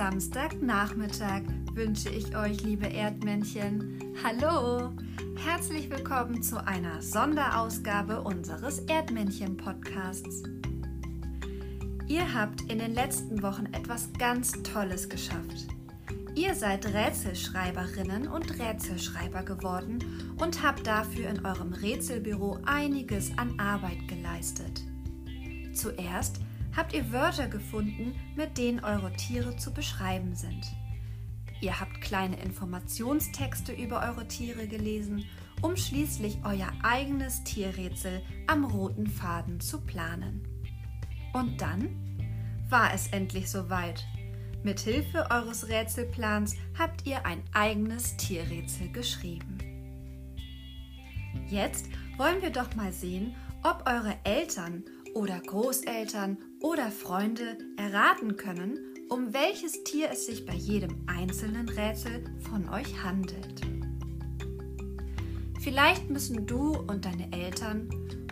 Samstagnachmittag wünsche ich euch, liebe Erdmännchen. Hallo! Herzlich willkommen zu einer Sonderausgabe unseres Erdmännchen-Podcasts. Ihr habt in den letzten Wochen etwas ganz Tolles geschafft. Ihr seid Rätselschreiberinnen und Rätselschreiber geworden und habt dafür in eurem Rätselbüro einiges an Arbeit geleistet. Zuerst habt ihr Wörter gefunden, mit denen eure Tiere zu beschreiben sind. Ihr habt kleine Informationstexte über eure Tiere gelesen, um schließlich euer eigenes Tierrätsel am roten Faden zu planen. Und dann war es endlich soweit. Mit Hilfe eures Rätselplans habt ihr ein eigenes Tierrätsel geschrieben. Jetzt wollen wir doch mal sehen, ob eure Eltern oder Großeltern oder Freunde erraten können, um welches Tier es sich bei jedem einzelnen Rätsel von euch handelt. Vielleicht müssen du und deine Eltern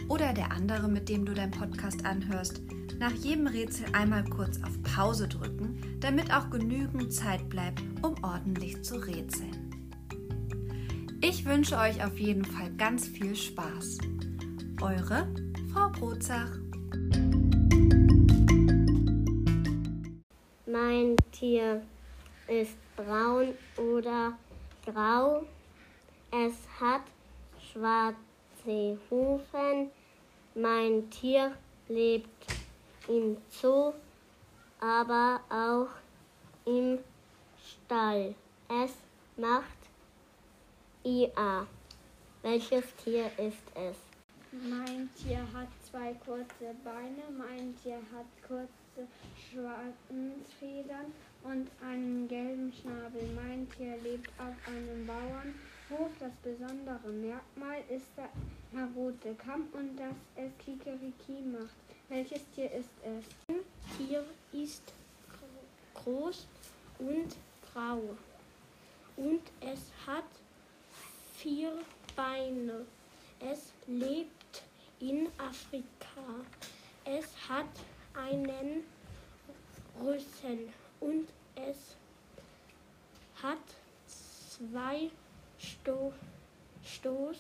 oder der andere, mit dem du deinen Podcast anhörst, nach jedem Rätsel einmal kurz auf Pause drücken, damit auch genügend Zeit bleibt, um ordentlich zu rätseln. Ich wünsche euch auf jeden Fall ganz viel Spaß. Eure Frau Brozach. Mein Tier ist braun oder grau. Es hat schwarze Hufen. Mein Tier lebt im Zoo, aber auch im Stall. Es macht IA. Welches Tier ist es? Mein Tier hat zwei kurze Beine, mein Tier hat kurze Schwanzfedern und einen gelben Schnabel. Mein Tier lebt auf einem Bauernhof. Das besondere Merkmal ist der rote Kamm und dass es Kikeriki macht. Welches Tier ist es? Ein Tier ist groß und grau und es hat vier Beine. Es lebt in Afrika. Es hat einen Rüssel und es hat zwei Sto Stoßzähne.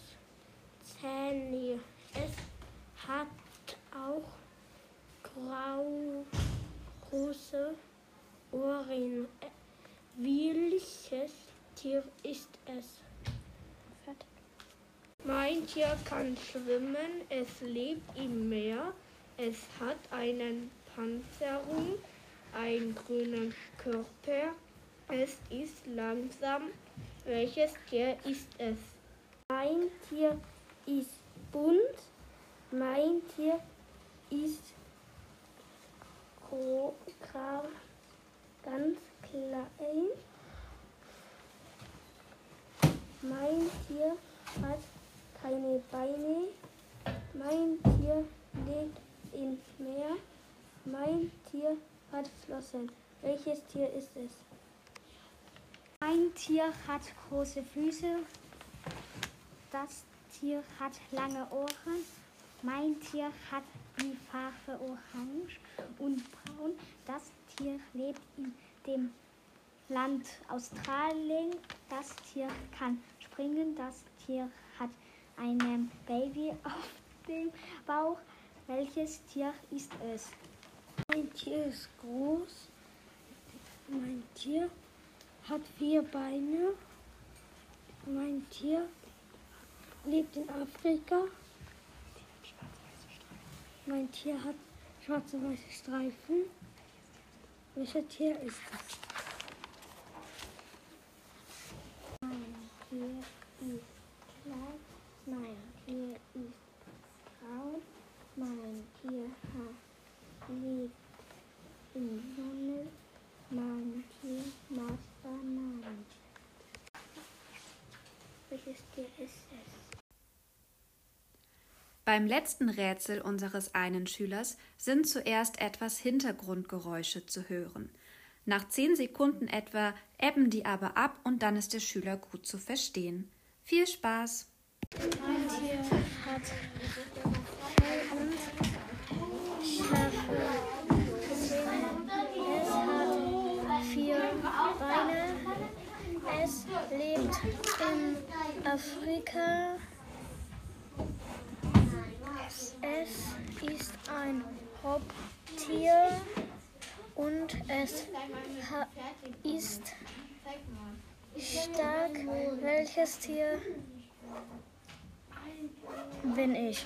Es hat auch grau große Ohren. Welches Tier ist es? Mein Tier kann schwimmen, es lebt im Meer, es hat einen Panzerung, einen grünen Körper, es ist langsam. Welches Tier ist es? Mein Tier ist bunt. Mein Tier ist ganz klein. Mein Tier hat keine Beine. Mein Tier lebt im Meer. Mein Tier hat Flossen. Welches Tier ist es? Mein Tier hat große Füße. Das Tier hat lange Ohren. Mein Tier hat die Farbe orange und braun. Das Tier lebt in dem Land Australien. Das Tier kann springen. Das Tier hat ein Baby auf dem Bauch. Welches Tier ist es? Mein Tier ist groß. Mein Tier hat vier Beine. Mein Tier lebt in Afrika. Mein Tier hat schwarze weiße Streifen. Welches Tier ist das? Mein Tier ist klein. Mein Tier ist braun. Mein Tier lebt in Sonne. Mein Tier mag Bananen. Welches Tier ist es? Beim letzten Rätsel unseres einen Schülers sind zuerst etwas Hintergrundgeräusche zu hören. Nach zehn Sekunden etwa ebben die aber ab und dann ist der Schüler gut zu verstehen. Viel Spaß! Mein Tier hat vier Beine. Es lebt in Afrika. Es ist ein Haupttier und es ist stark. Welches Tier bin ich?